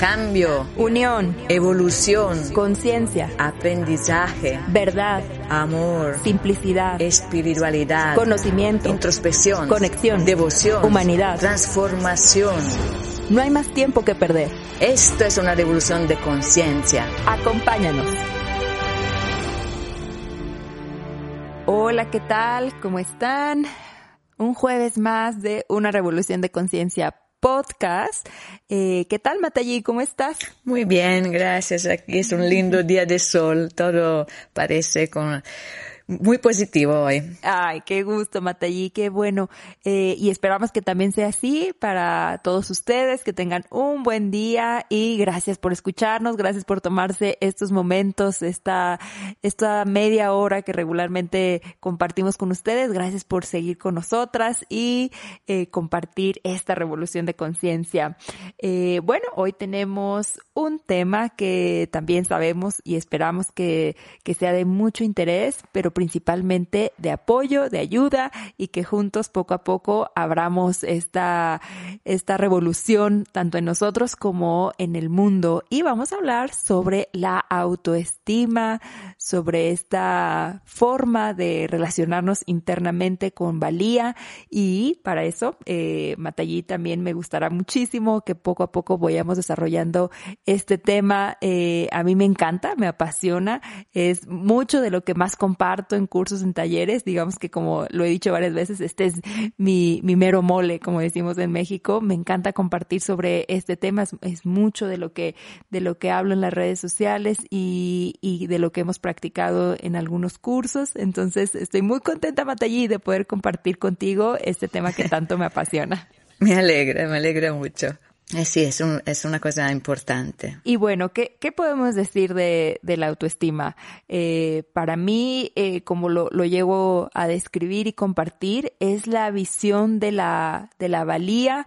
Cambio, unión, evolución, conciencia, aprendizaje, verdad, amor, simplicidad, espiritualidad, conocimiento, introspección, conexión, devoción, humanidad, transformación. No hay más tiempo que perder. Esto es una revolución de conciencia. Acompáñanos. Hola, ¿qué tal? ¿Cómo están? Un jueves más de una revolución de conciencia podcast. Eh, ¿Qué tal, Matallí? ¿Cómo estás? Muy bien, gracias. Aquí es un lindo día de sol. Todo parece con muy positivo hoy. Ay, qué gusto, Matallí, qué bueno. Eh, y esperamos que también sea así para todos ustedes, que tengan un buen día y gracias por escucharnos, gracias por tomarse estos momentos, esta, esta media hora que regularmente compartimos con ustedes. Gracias por seguir con nosotras y eh, compartir esta revolución de conciencia. Eh, bueno, hoy tenemos un tema que también sabemos y esperamos que, que sea de mucho interés, pero principalmente de apoyo, de ayuda y que juntos poco a poco abramos esta, esta revolución tanto en nosotros como en el mundo. Y vamos a hablar sobre la autoestima, sobre esta forma de relacionarnos internamente con valía y para eso, eh, Matallí también me gustará muchísimo que poco a poco vayamos desarrollando este tema. Eh, a mí me encanta, me apasiona, es mucho de lo que más comparto en cursos, en talleres, digamos que como lo he dicho varias veces, este es mi, mi mero mole, como decimos en México. Me encanta compartir sobre este tema, es, mucho de lo que, de lo que hablo en las redes sociales y, y de lo que hemos practicado en algunos cursos. Entonces estoy muy contenta, Matallí, de poder compartir contigo este tema que tanto me apasiona. Me alegra, me alegra mucho. Eh, sí, es, un, es una cosa importante. Y bueno, ¿qué, qué podemos decir de, de la autoestima? Eh, para mí, eh, como lo, lo llevo a describir y compartir, es la visión de la, de la valía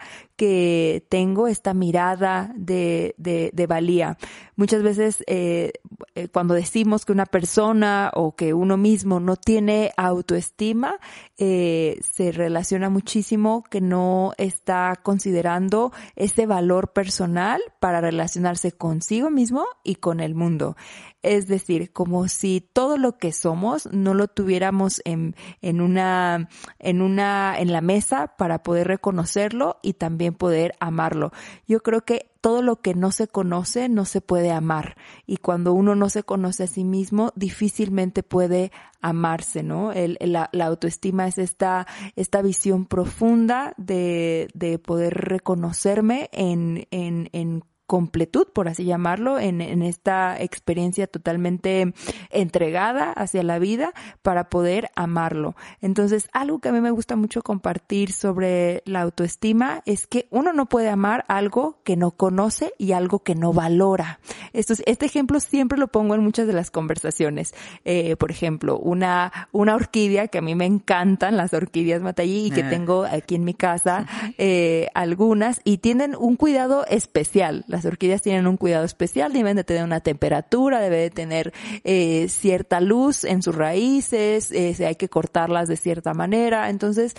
tengo esta mirada de, de, de valía. Muchas veces eh, eh, cuando decimos que una persona o que uno mismo no tiene autoestima, eh, se relaciona muchísimo que no está considerando ese valor personal para relacionarse consigo mismo y con el mundo. Es decir, como si todo lo que somos no lo tuviéramos en, en una, en una, en la mesa para poder reconocerlo y también poder amarlo. Yo creo que todo lo que no se conoce no se puede amar. Y cuando uno no se conoce a sí mismo, difícilmente puede amarse, ¿no? El, la, autoestima es esta, esta visión profunda de, de poder reconocerme en, en completud, por así llamarlo, en, en, esta experiencia totalmente entregada hacia la vida para poder amarlo. Entonces, algo que a mí me gusta mucho compartir sobre la autoestima es que uno no puede amar algo que no conoce y algo que no valora. Esto, este ejemplo siempre lo pongo en muchas de las conversaciones. Eh, por ejemplo, una, una orquídea que a mí me encantan, las orquídeas matallí, y que tengo aquí en mi casa, eh, algunas, y tienen un cuidado especial. Las orquídeas tienen un cuidado especial, deben de tener una temperatura, debe de tener eh, cierta luz en sus raíces, eh, hay que cortarlas de cierta manera. Entonces,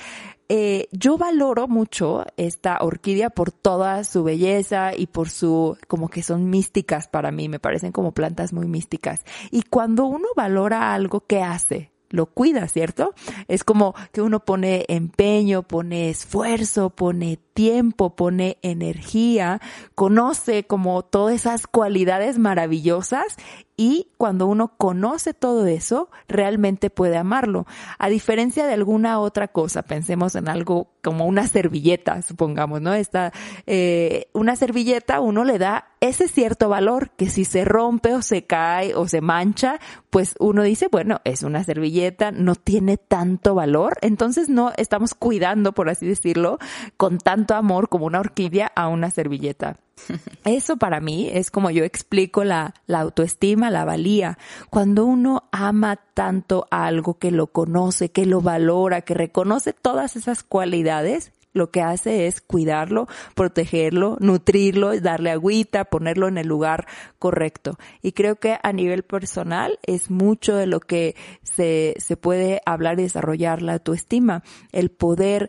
eh, yo valoro mucho esta orquídea por toda su belleza y por su, como que son místicas para mí, me parecen como plantas muy místicas. Y cuando uno valora algo, ¿qué hace? Lo cuida, ¿cierto? Es como que uno pone empeño, pone esfuerzo, pone tiempo, pone energía, conoce como todas esas cualidades maravillosas Y cuando uno conoce todo eso, realmente puede amarlo. A diferencia de alguna otra cosa, pensemos en algo como una servilleta, supongamos, ¿no? Esta, eh, una servilleta uno le da ese cierto valor que si se rompe o se cae o se mancha, pues uno dice, bueno, es una servilleta, no tiene tanto valor, entonces no estamos cuidando, por así decirlo, con tanto amor como una orquídea a una servilleta. Eso para mí es como yo explico la, autoestima, la valía. Cuando uno ama tanto algo que lo conoce, que lo valora, que reconoce todas esas cualidades, lo que hace es cuidarlo, protegerlo, nutrirlo, darle agüita, ponerlo en el lugar correcto. Y creo que a nivel personal es mucho de lo que se, se puede hablar y desarrollar la autoestima, el poder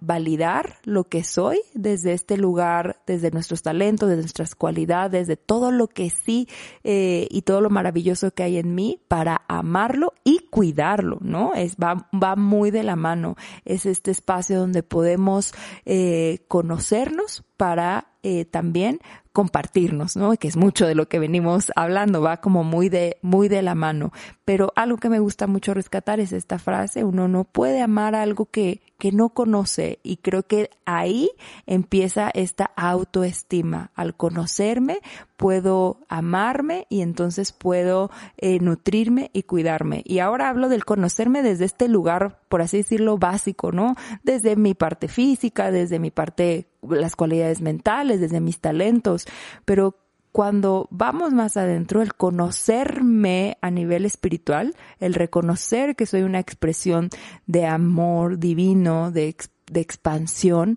validar lo que soy desde este lugar, desde nuestros talentos, desde nuestras cualidades, de todo lo que sí eh, y todo lo maravilloso que hay en mí para amarlo y cuidarlo, ¿no? Es, va, va muy de la mano. Es este espacio donde podemos eh, conocernos para eh, también compartirnos, ¿no? Que es mucho de lo que venimos hablando, va como muy de, muy de la mano. Pero algo que me gusta mucho rescatar es esta frase, uno no puede amar algo que, que no conoce y creo que ahí empieza esta autoestima. Al conocerme puedo amarme y entonces puedo eh, nutrirme y cuidarme. Y ahora hablo del conocerme desde este lugar, por así decirlo, básico, ¿no? Desde mi parte física, desde mi parte, las cualidades mentales, desde mis talentos, pero cuando vamos más adentro, el conocerme a nivel espiritual, el reconocer que soy una expresión de amor divino, de, de expansión,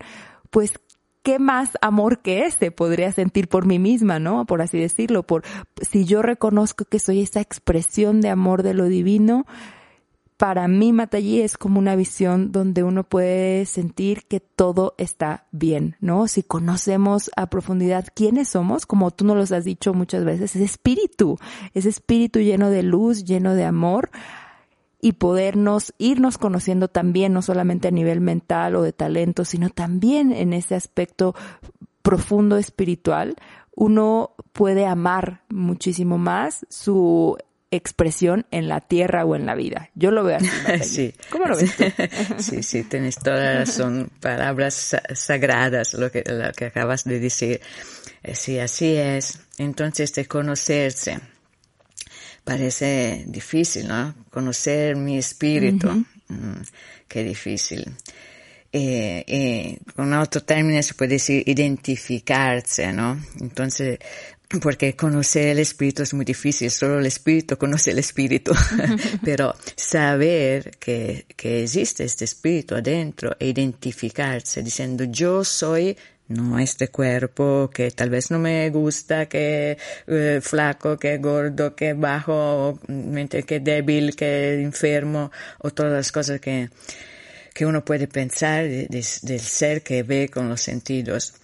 pues ¿qué más amor que este podría sentir por mí misma, no? Por así decirlo, por si yo reconozco que soy esa expresión de amor de lo divino, para mí Matallí es como una visión donde uno puede sentir que todo está bien, ¿no? Si conocemos a profundidad quiénes somos, como tú nos lo has dicho muchas veces, es espíritu, es espíritu lleno de luz, lleno de amor y podernos irnos conociendo también, no solamente a nivel mental o de talento, sino también en ese aspecto profundo espiritual, uno puede amar muchísimo más su expresión en la tierra o en la vida. Yo lo veo así. sí. ¿Cómo lo ves sí, sí, tienes todas son palabras sagradas lo que, lo que acabas de decir. Eh, sí, así es. Entonces, de conocerse parece difícil, ¿no? Conocer mi espíritu. Mm, qué difícil. Eh, eh, con otro término se puede decir identificarse, ¿no? Entonces, porque conocer el espíritu es muy difícil, solo el espíritu conoce el espíritu, pero saber que, que existe este espíritu adentro e identificarse diciendo yo soy no este cuerpo que tal vez no me gusta, que eh, flaco, que gordo, que bajo, que débil, que enfermo, o todas las cosas que, que uno puede pensar del ser que ve con los sentidos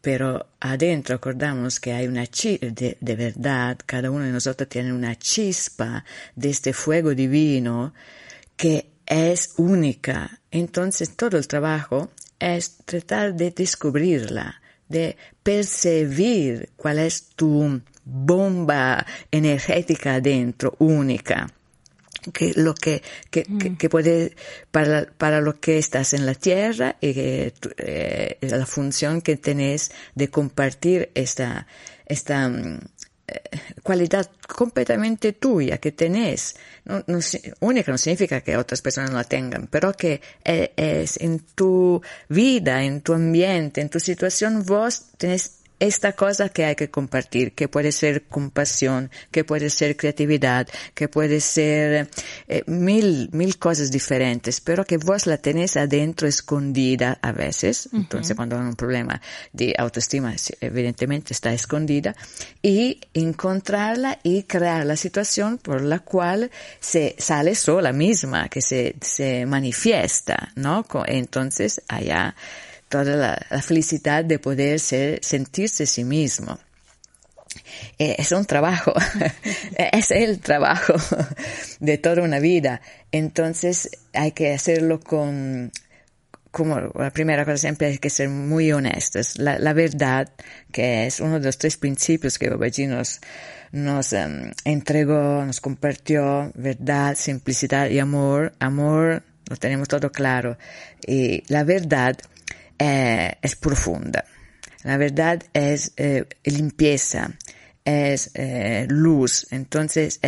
pero adentro acordamos que hay una chispa, de, verdad, cada uno de nosotros tiene una chispa de este fuego divino que es única. Entonces todo el trabajo es tratar de descubrirla, de percibir cuál es tu bomba energética adentro, única que lo que, que, mm. que, puede para, para lo que estás en la tierra y eh, la función que tenés de compartir esta, esta mm, eh, cualidad completamente tuya que tenés. No, no, única no significa que otras personas no la tengan, pero que eh, es en tu vida, en tu ambiente, en tu situación, vos tenés esta cosa que hay que compartir, que puede ser compasión, que puede ser creatividad, que puede ser eh, mil, mil cosas diferentes, pero que vos la tenés adentro escondida a veces. Entonces, cuando hay un problema de autoestima, evidentemente está escondida, y encontrarla y crear la situación por la cual se sale sola misma, que se, se manifiesta, ¿no? Entonces, allá, toda la, felicidad de poder ser, sentirse sí mismo. Eh, es un trabajo, es el trabajo de toda una vida. Entonces hay que hacerlo con, como la primera cosa siempre hay que ser muy honestos. La, verdad, que es uno de los tres principios que Babaji nos, nos um, entregó, nos compartió, verdad, simplicidad y amor. Amor, lo tenemos todo claro. Y la verdad eh, es profunda. La verdad es eh, limpieza, es eh, luz. Entonces,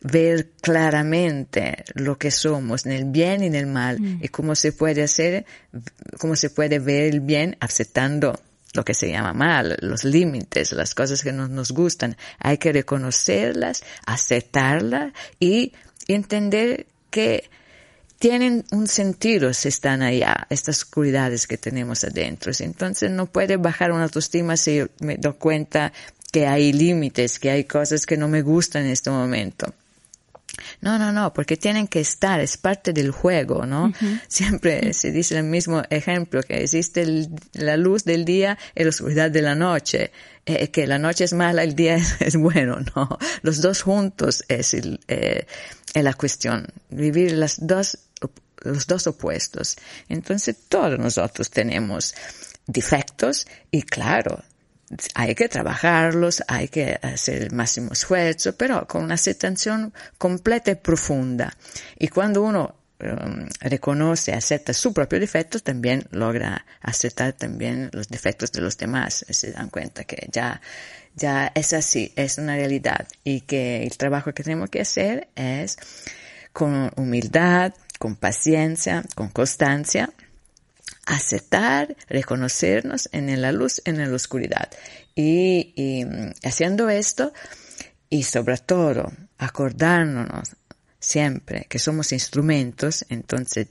ver claramente lo que somos en el bien y en el mal mm. y cómo se puede hacer, cómo se puede ver el bien aceptando lo que se llama mal, los límites, las cosas que no nos gustan. Hay que reconocerlas, aceptarlas y entender que tienen un sentido si están allá, estas oscuridades que tenemos adentro. Entonces no puede bajar una autoestima si me doy cuenta que hay límites, que hay cosas que no me gustan en este momento. No, no, no, porque tienen que estar, es parte del juego, ¿no? Siempre se dice el mismo ejemplo, que existe la luz del día y la oscuridad de la noche, eh, que la noche es mala, el día es, bueno, ¿no? Los dos juntos es, el, eh, es la cuestión, vivir las dos, los dos opuestos. Entonces todos nosotros tenemos defectos y claro, hay que trabajarlos, hay que hacer el máximo esfuerzo, pero con una aceptación completa y profunda. Y cuando uno um, reconoce, acepta su propio defecto, también logra aceptar también los defectos de los demás. Se dan cuenta que ya, ya es así, es una realidad y que el trabajo que tenemos que hacer es con humildad, con paciencia, con constancia, aceptar, reconocernos en la luz, en la oscuridad. Y, mm, haciendo esto, y sobre todo acordarnos siempre que somos instrumentos, entonces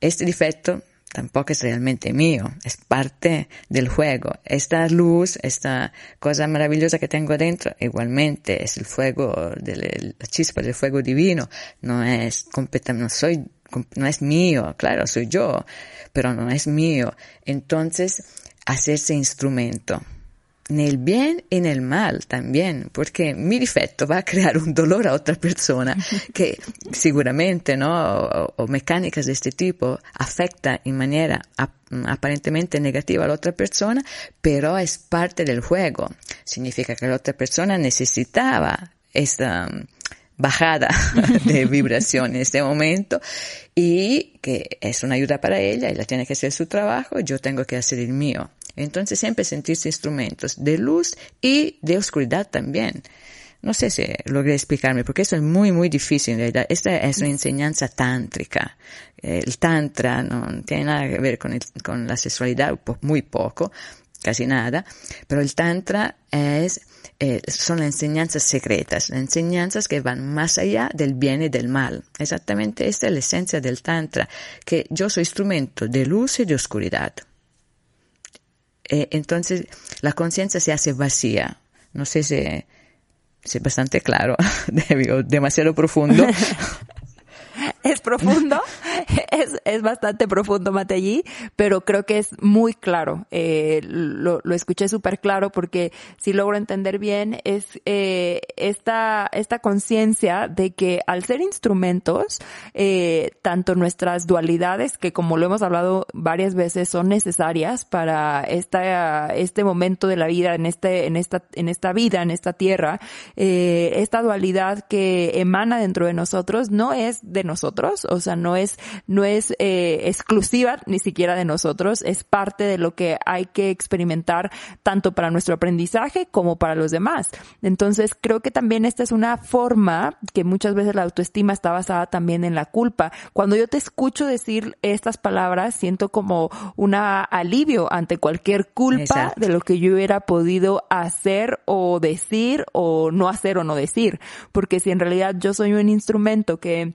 este defecto tampoco es realmente mío, es parte del juego. Esta luz, esta cosa maravillosa que tengo dentro, igualmente es el fuego, la chispa del fuego divino, no es completamente, no soy no es mío, claro, soy yo, pero no es mío. Entonces, hacerse instrumento en el bien y en el mal también, porque mi defecto va a crear un dolor a otra persona que seguramente, ¿no? O, mecánicas de este tipo afecta en manera aparentemente negativa a la otra persona, pero es parte del juego. Significa que la otra persona necesitaba esta bajada de vibración en este momento y que es una ayuda para ella, ella tiene que hacer su trabajo, yo tengo que hacer el mío. Entonces siempre sentirse instrumentos de luz y de oscuridad también. No sé si logré explicarme, porque eso es muy, muy difícil. Esta es una enseñanza tántrica. El tantra no tiene nada que ver con, con la sexualidad, muy poco, casi nada, pero el tantra es eh, son las enseñanzas secretas, las enseñanzas que van más allá del bien y del mal. Exactamente esta es la esencia del Tantra, que yo soy instrumento de luz y de oscuridad. Eh, entonces la conciencia se hace vacía. No sé si, si es bastante claro, demasiado profundo. es profundo, es, es, bastante profundo Matellí, pero creo que es muy claro. Eh, lo, lo, escuché súper claro porque si logro entender bien es eh, esta, esta conciencia de que al ser instrumentos, eh, tanto nuestras dualidades, que como lo hemos hablado varias veces, son necesarias para esta, este momento de la vida, en este, en esta, en esta vida, en esta tierra, eh, esta dualidad que emana dentro de nosotros no es de nosotros, o sea, no es, no es eh, exclusiva ni siquiera de nosotros, es parte de lo que hay que experimentar tanto para nuestro aprendizaje como para los demás. Entonces, creo que también esta es una forma que muchas veces la autoestima está basada también en la culpa. Cuando yo te escucho decir estas palabras, siento como un alivio ante cualquier culpa de lo que yo hubiera podido hacer o decir o no hacer o no decir. Porque si en realidad yo soy un instrumento que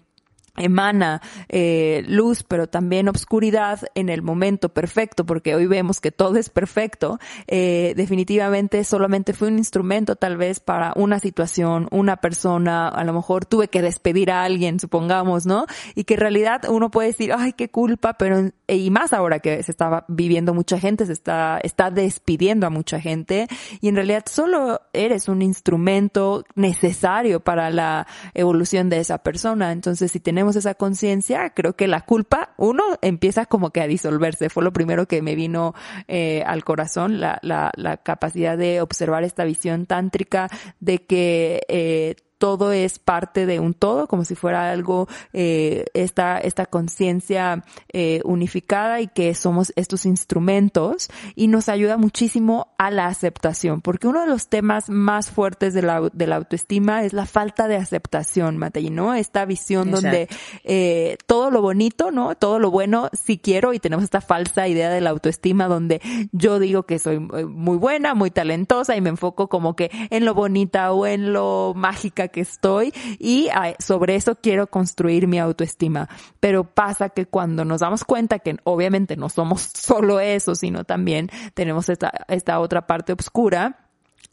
emana eh, luz, pero también obscuridad en el momento perfecto, porque hoy vemos que todo es perfecto, eh, definitivamente solamente fue un instrumento tal vez para una situación, una persona, a lo mejor tuve que despedir a alguien, supongamos, ¿no? Y que en realidad uno puede decir, ay, qué culpa, pero, y más ahora que se estaba viviendo mucha gente, se está, está despidiendo a mucha gente, y en realidad solo eres un instrumento necesario para la evolución de esa persona. Entonces, si tenemos esa conciencia, creo que la culpa, uno, empieza como que a disolverse. Fue lo primero que me vino eh, al corazón, la, la, la capacidad de observar esta visión tántrica de que eh, todo es parte de un todo, como si fuera algo, eh, esta, esta conciencia eh, unificada y que somos estos instrumentos y nos ayuda muchísimo a la aceptación, porque uno de los temas más fuertes de la, de la autoestima es la falta de aceptación, Matei, ¿no? Esta visión donde eh, todo lo bonito, ¿no? Todo lo bueno sí quiero y tenemos esta falsa idea de la autoestima donde yo digo que soy eh, muy buena, muy talentosa y me enfoco como que en lo bonita o en lo mágica que estoy y sobre eso quiero construir mi autoestima. Pero pasa que cuando nos damos cuenta que obviamente no somos solo eso, sino también tenemos esta, esta otra parte oscura,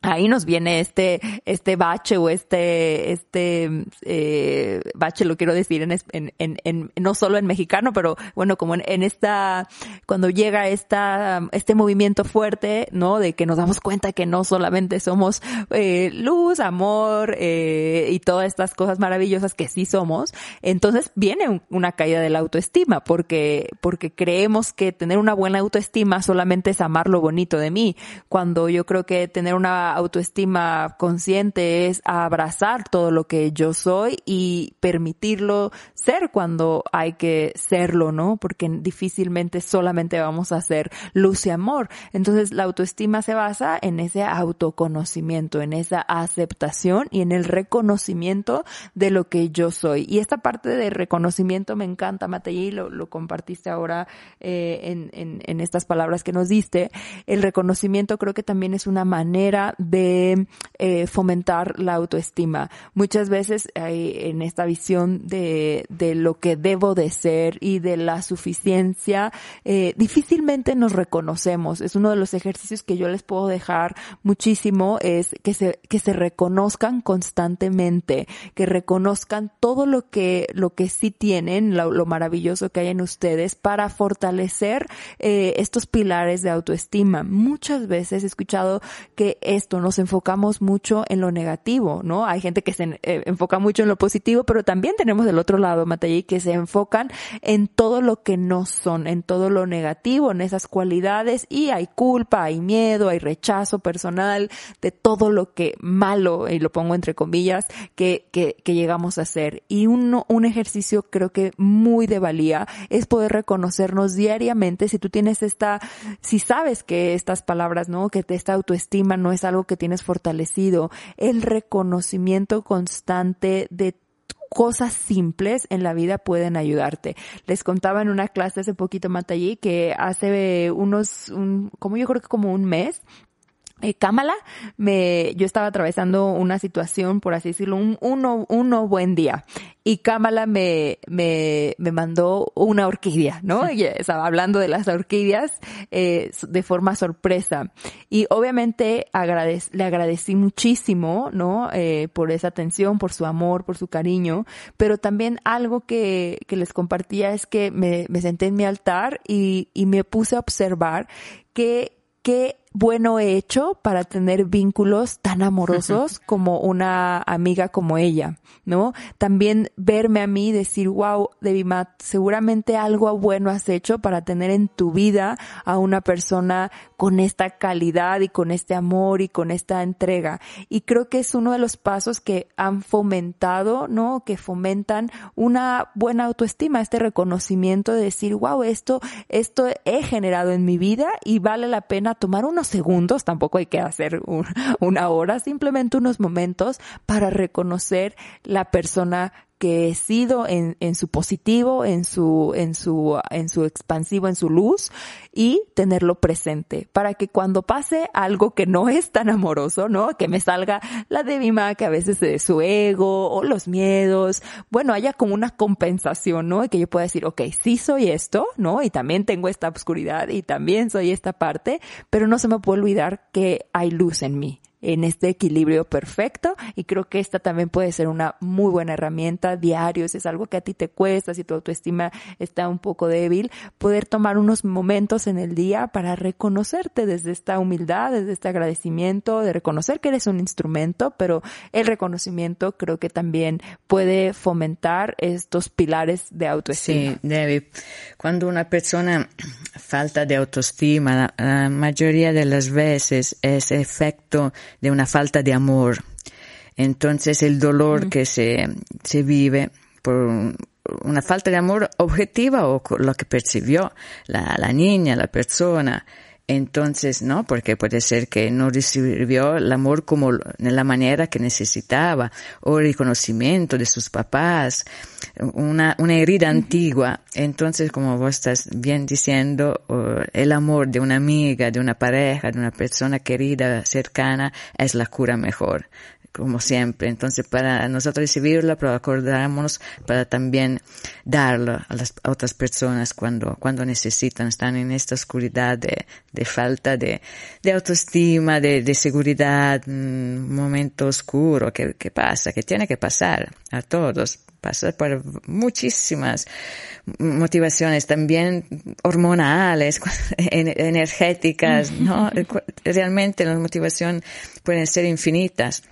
ahí nos viene este, este bache o este, este, eh, bache lo quiero decir en, en, en, no solo en mexicano, pero bueno, como en, esta, cuando llega esta, este movimiento fuerte, ¿no? De que nos damos cuenta que no solamente somos eh, luz, amor, eh, y todas estas cosas maravillosas que sí somos, entonces viene una caída de la autoestima, porque, porque creemos que tener una buena autoestima solamente es amar lo bonito de mí, cuando yo creo que tener una autoestima consciente es abrazar todo lo que yo soy y permitirlo ser cuando hay que serlo, ¿no? Porque difícilmente solamente vamos a ser luz y amor. Entonces la autoestima se basa en ese autoconocimiento, en esa aceptación y en el reconocimiento de lo que yo soy. Y esta parte de reconocimiento me encanta, Matei, lo, lo compartiste ahora eh, en, en, en estas palabras que nos diste. El reconocimiento creo que también es una manera de eh, fomentar la autoestima. Muchas veces en esta visión de, de, lo que debo de ser y de la suficiencia, eh, difícilmente nos reconocemos. Es uno de los ejercicios que yo les puedo dejar muchísimo, es que se, que se reconozcan constantemente, que reconozcan todo lo que, lo que sí tienen, lo, maravilloso que hay en ustedes para fortalecer eh, estos pilares de autoestima. Muchas veces he escuchado que esto nos enfocamos mucho en lo negativo, ¿no? Hay gente que se eh, enfoca mucho en lo positivo, pero también tenemos del otro lado, Matei, que se enfocan en todo lo que no son, en todo lo negativo, en esas cualidades y hay culpa, hay miedo, hay rechazo personal de todo lo que malo, y lo pongo entre comillas, que, que, que llegamos a hacer. Y un, un ejercicio creo que muy de valía es poder reconocernos diariamente si tú tienes esta, si sabes que estas palabras, ¿no? Que esta autoestima no es algo que tienes fortalecido, el reconocimiento constante de cosas simples en la vida pueden ayudarte. Les contaba en una clase hace poquito Matallí que hace unos, un, como yo creo que como un mes, eh, Kamala, me, yo estaba atravesando una situación, por así decirlo, un uno, uno buen día. Y Kamala me, me, me mandó una orquídea, ¿no? Y estaba hablando de las orquídeas eh, de forma sorpresa. Y obviamente le agradecí muchísimo, ¿no? Eh, por esa atención, por su amor, por su cariño. Pero también algo que, que les compartía es que me, me senté en mi altar y, y me puse a observar que, que bueno he hecho para tener vínculos tan amorosos como una amiga como ella, ¿no? También verme a mí y decir, wow, Devimat, seguramente algo bueno has hecho para tener en tu vida a una persona con esta calidad y con este amor y con esta entrega. Y creo que es uno de los pasos que han fomentado, ¿no? Que fomentan una buena autoestima, este reconocimiento de decir, wow, esto, esto he generado en mi vida y vale la pena tomar unos segundos, tampoco hay que hacer una hora, simplemente unos momentos para reconocer la persona que he sido en, en su positivo, en su, en su, en su expansivo, en su luz y tenerlo presente para que cuando pase algo que no es tan amoroso, ¿no? Que me salga la debima que a veces de su ego o los miedos, bueno, haya como una compensación, ¿no? Y que yo pueda decir, ok, sí soy esto, ¿no? Y también tengo esta oscuridad y también soy esta parte, pero no se me puede olvidar que hay luz en mí en este equilibrio perfecto. Y creo que esta también puede ser una muy buena herramienta diario, si es algo que a ti te cuesta, si tu autoestima está un poco débil, poder tomar unos momentos en el día para reconocerte desde esta humildad, desde este agradecimiento, de reconocer que eres un instrumento, pero el reconocimiento creo que también puede fomentar estos pilares de autoestima. Sí, David, cuando una persona falta de autoestima, la, mayoría de las veces es efecto de una falta de amor. Entonces el dolor que se, se vive por una falta de amor objetiva o lo que percibió la, la niña, la persona, entonces, ¿no? Porque puede ser que no recibió el amor como en la manera que necesitaba, o el reconocimiento de sus papás, una, una herida antigua. Entonces, como vos estás bien diciendo, el amor de una amiga, de una pareja, de una persona querida, cercana, es la cura mejor como siempre. Entonces, para nosotros recibirlo, pero acordarnos para también darlo a las otras personas cuando, cuando necesitan, están en esta oscuridad de, de falta de, de autoestima, de, de seguridad, un momento oscuro que, que pasa, que tiene que pasar a todos pasa por muchísimas motivaciones también hormonales, energéticas, ¿no? Realmente las motivaciones pueden ser infinitas.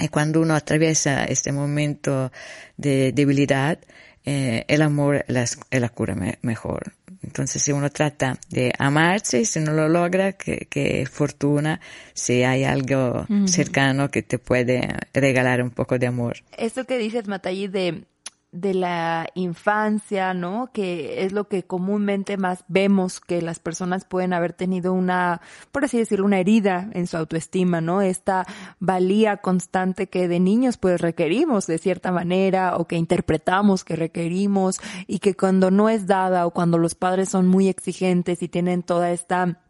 Y cuando uno atraviesa este momento de debilidad, eh, el amor es la cura mejor. Entonces, si uno trata de amarse y si no lo logra, qué fortuna si hay algo cercano que te puede regalar un poco de amor. Esto que dices, Matallí, de de la infancia, ¿no? Que es lo que comúnmente más vemos que las personas pueden haber tenido una, por así decirlo, una herida en su autoestima, ¿no? Esta valía constante que de niños pues requerimos de cierta manera o que interpretamos que requerimos y que cuando no es dada o cuando los padres son muy exigentes y tienen toda esta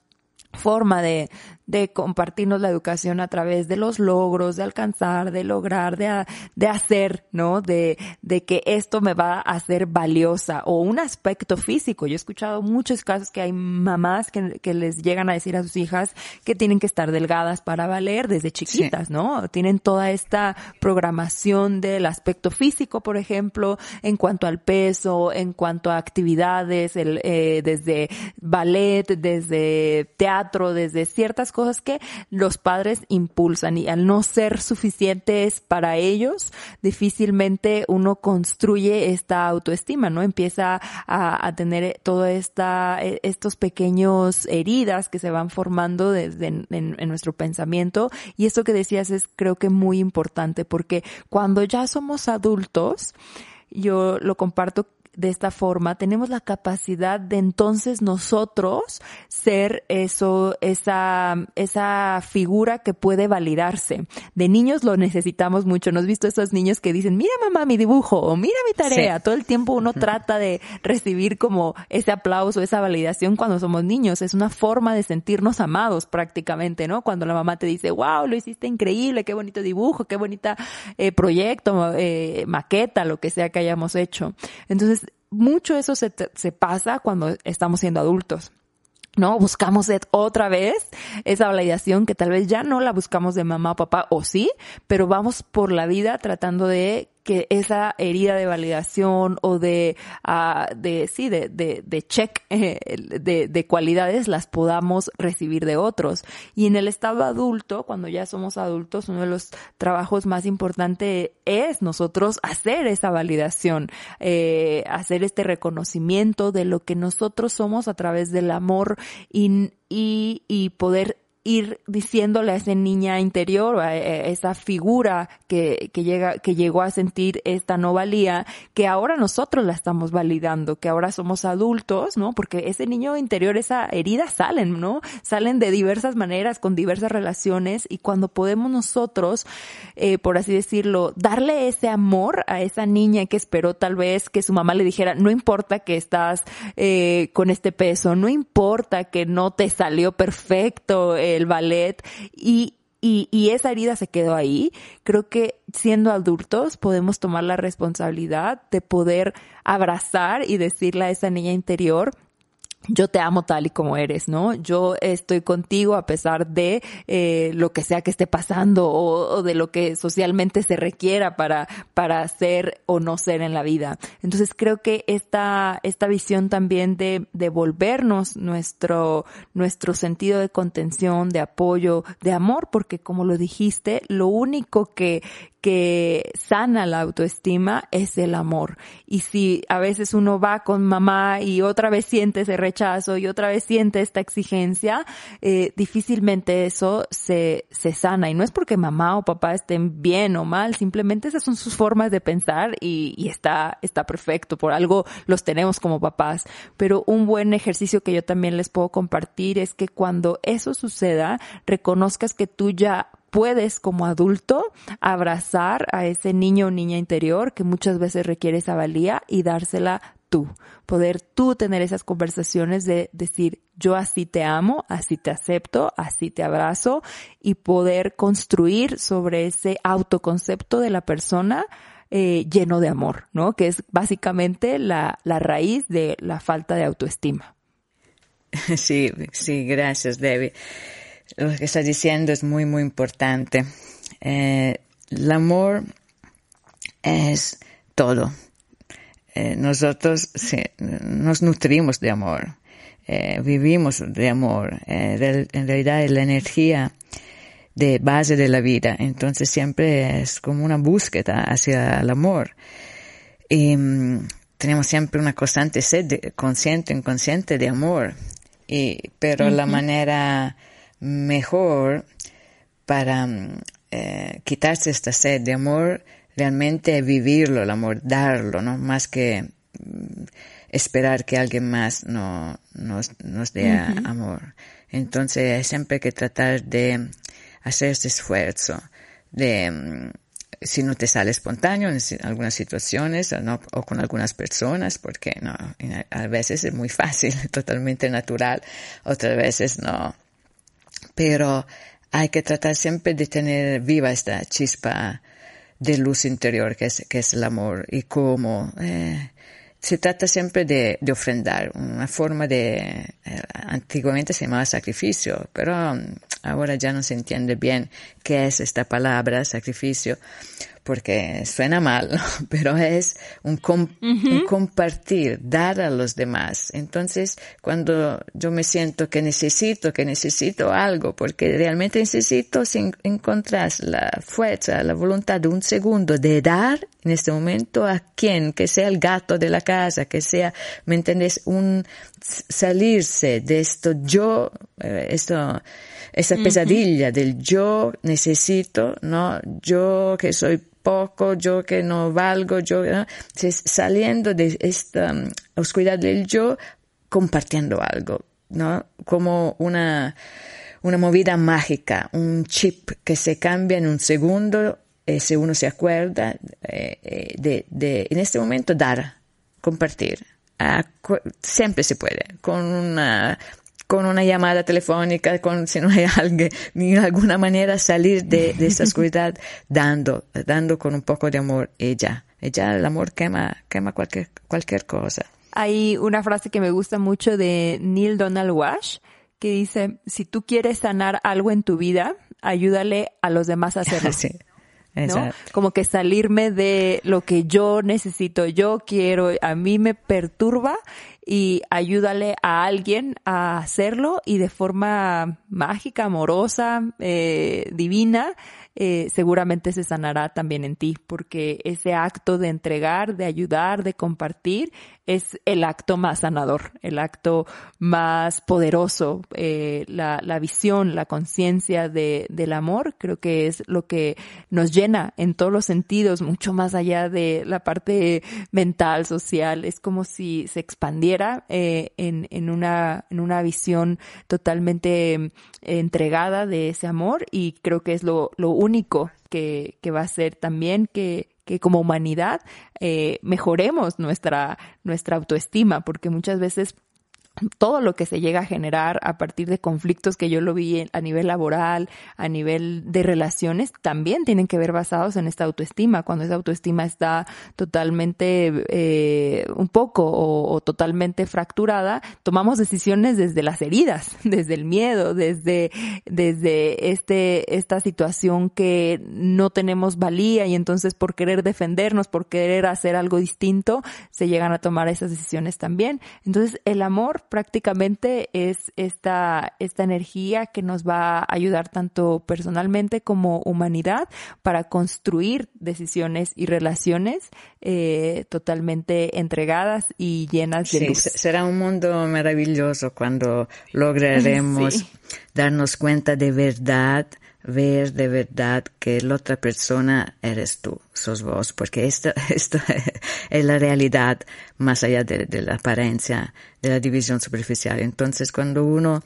forma de, de compartirnos la educación a través de los logros, de alcanzar, de lograr, de, de hacer, ¿no? De, de que esto me va a hacer valiosa o un aspecto físico. Yo he escuchado muchos casos que hay mamás que, que les llegan a decir a sus hijas que tienen que estar delgadas para valer desde chiquitas, ¿no? Tienen toda esta programación del aspecto físico, por ejemplo, en cuanto al peso, en cuanto a actividades, el, eh, desde ballet, desde teatro, desde ciertas cosas que los padres impulsan y al no ser suficientes para ellos, difícilmente uno construye esta autoestima, ¿no? Empieza a, tener toda esta, e, estos pequeños heridas que se van formando desde en, nuestro pensamiento y esto que decías es creo que muy importante porque cuando ya somos adultos, yo lo comparto de esta forma, tenemos la capacidad de entonces nosotros ser eso, esa, esa figura que puede validarse. De niños lo necesitamos mucho. ¿Nos has visto esos niños que dicen, mira mamá mi dibujo o mira mi tarea? Todo el tiempo uno trata de recibir como ese aplauso, esa validación cuando somos niños. Es una forma de sentirnos amados prácticamente, ¿no? Cuando la mamá te dice, wow, lo hiciste increíble, qué bonito dibujo, qué bonita eh, proyecto, eh, maqueta, lo que sea que hayamos hecho. Entonces, mucho eso se, se pasa cuando estamos siendo adultos. ¿no? Buscamos otra vez esa validación que tal vez ya no la buscamos de mamá o papá, o sí, pero vamos por la vida tratando de que esa herida de validación o de, uh, de sí, de, de, de check de, de cualidades las podamos recibir de otros. Y en el estado adulto, cuando ya somos adultos, uno de los trabajos más importantes es nosotros hacer esa validación, eh, hacer este reconocimiento de lo que nosotros somos a través del amor y, y, y poder ir diciéndole a esa niña interior, a esa figura que, que llega, que llegó a sentir esta no valía, que ahora nosotros la estamos validando, que ahora somos adultos, ¿no? Porque ese niño interior, esa herida salen, ¿no? Salen de diversas maneras, con diversas relaciones, y cuando podemos nosotros, eh, por así decirlo, darle ese amor a esa niña que esperó tal vez que su mamá le dijera, no importa que estás eh, con este peso, no importa que no te salió perfecto, el ballet y, y, y, esa herida se quedó ahí, creo que siendo adultos podemos tomar la responsabilidad de poder abrazar y decirle a esa niña interior, yo te amo tal y como eres, ¿no? Yo estoy contigo a pesar de eh, lo que sea que esté pasando o, de lo que socialmente se requiera para, para ser o no ser en la vida. Entonces creo que esta, esta visión también de devolvernos nuestro, nuestro sentido de contención, de apoyo, de amor, porque como lo dijiste, lo único que, que sana la autoestima es el amor. Y si a veces uno va con mamá y otra vez siente ese rechazo y otra vez siente esta exigencia, eh, difícilmente eso se, se sana. Y no es porque mamá o papá estén bien o mal, simplemente esas son sus formas de pensar y, y está, está perfecto. Por algo los tenemos como papás. Pero un buen ejercicio que yo también les puedo compartir es que cuando eso suceda, reconozcas que tú ya puedes como adulto abrazar a ese niño o niña interior que muchas veces requiere esa valía y dársela tú. Poder tú tener esas conversaciones de decir, yo así te amo, así te acepto, así te abrazo y poder construir sobre ese autoconcepto de la persona eh, lleno de amor, ¿no? Que es básicamente la, la raíz de la falta de autoestima. Sí, sí, gracias, Debbie lo que estás diciendo es muy, muy importante. Eh, el amor es todo. Eh, nosotros nos nutrimos de amor, eh, vivimos de amor. en realidad es la energía de base de la vida. Entonces siempre es como una búsqueda hacia el amor. Y mm, tenemos siempre una constante sed, consciente, inconsciente de amor. Y, pero la manera mejor para mm, eh, quitarse esta sed de amor, realmente vivirlo, el amor, darlo, ¿no? Más que mm, esperar que alguien más no, nos, nos dé amor. Entonces, siempre hay que tratar de hacer ese esfuerzo de, mm, si no te sale espontáneo en algunas situaciones o, o con algunas personas, porque no, a veces es muy fácil, totalmente natural, otras veces no, pero hay que tratar siempre de tener viva esta chispa de luz interior que es, que es el amor y cómo eh, se trata siempre de, de, ofrendar, una forma de, eh, antiguamente se llamaba sacrificio, pero ahora ya no se entiende bien qué es esta palabra, sacrificio, porque suena mal, pero es un, compartir, dar a los demás. Entonces, cuando yo me siento que necesito, que necesito algo, porque realmente necesito, si encontrar la fuerza, la voluntad de un segundo de dar en este momento a quien, que sea el gato de la casa, que sea, ¿me entiendes? Un salirse de esto yo, eh, esto, esa pesadilla del yo necesito, ¿no? Yo que soy poco, yo que no valgo, yo, saliendo de esta mm, oscuridad del yo, compartiendo algo, ¿no? Como una, una movida mágica, un chip que se cambia en un segundo, eh, si uno se acuerda, eh, eh, de, de, en este momento dar, compartir. Ah, siempre se puede, con una con una llamada telefónica, con si no hay alguien, ni de alguna manera salir de, de esa oscuridad dando, dando con un poco de amor ella. Ella, el amor quema, quema cualquier, cualquier cosa. Hay una frase que me gusta mucho de Neil Donald Wash que dice, si tú quieres sanar algo en tu vida, ayúdale a los demás a hacerlo. Sí. ¿No? Como que salirme de lo que yo necesito, yo quiero, a mí me perturba y ayúdale a alguien a hacerlo y de forma mágica, amorosa, eh, divina, eh, seguramente se sanará también en ti, porque ese acto de entregar, de ayudar, de compartir, es el acto más sanador, el acto más poderoso, eh, la, la, visión, la conciencia de, del amor, creo que es lo que nos llena en todos los sentidos, mucho más allá de la parte mental, social, es como si se expandiera eh, en, en, una, en una visión totalmente eh, entregada de ese amor y creo que es lo, lo único que, que va a ser también que que como humanidad eh, mejoremos nuestra, nuestra autoestima, porque muchas veces todo lo que se llega a generar a partir de conflictos que yo lo vi a nivel laboral, a nivel de relaciones, también tienen que ver basados en esta autoestima. Cuando esa autoestima está totalmente, eh, un poco o, totalmente fracturada, tomamos decisiones desde las heridas, desde el miedo, desde, desde este, esta situación que no tenemos valía y entonces por querer defendernos, por querer hacer algo distinto, se llegan a tomar esas decisiones también. Entonces el amor prácticamente es esta, esta energía que nos va a ayudar tanto personalmente como humanidad para construir decisiones y relaciones eh, totalmente entregadas y llenas de luz. Será un mundo maravilloso cuando lograremos darnos cuenta de verdad ver de verdad que la otra persona eres tú, sos vos, porque esto, esto es la realidad más allá de, la apariencia, de la división superficial. Entonces, cuando uno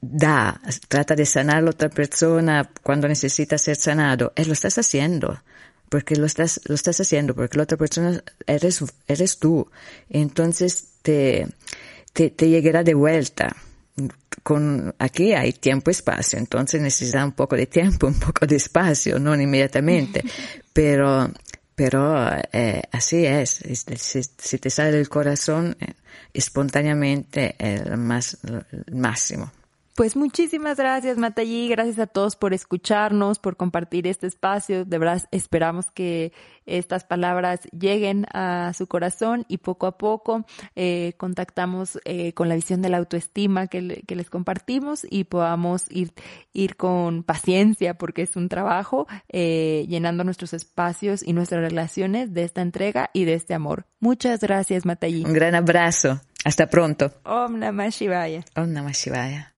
da, trata de sanar a la otra persona cuando necesita ser sanado, él lo estás haciendo. Porque lo estás, lo estás haciendo, porque la otra persona eres, eres tú. Entonces te, te, te llegará de vuelta con, aquí hay tiempo y espacio, entonces necesita un poco de tiempo, un poco de espacio, no inmediatamente, pero, pero eh, así es, si, te sale del corazón, eh, espontáneamente el, más, el máximo. Pues muchísimas gracias, Matallí. Gracias a todos por escucharnos, por compartir este espacio. De verdad, esperamos que estas palabras lleguen a su corazón y poco a poco eh, contactamos eh, con la visión de la autoestima que, que, les compartimos y podamos ir, ir con paciencia, porque es un trabajo, eh, llenando nuestros espacios y nuestras relaciones de esta entrega y de este amor. Muchas gracias, Matallí. Un gran abrazo. Hasta pronto. Om Namah Shivaya. Om Namah Shivaya.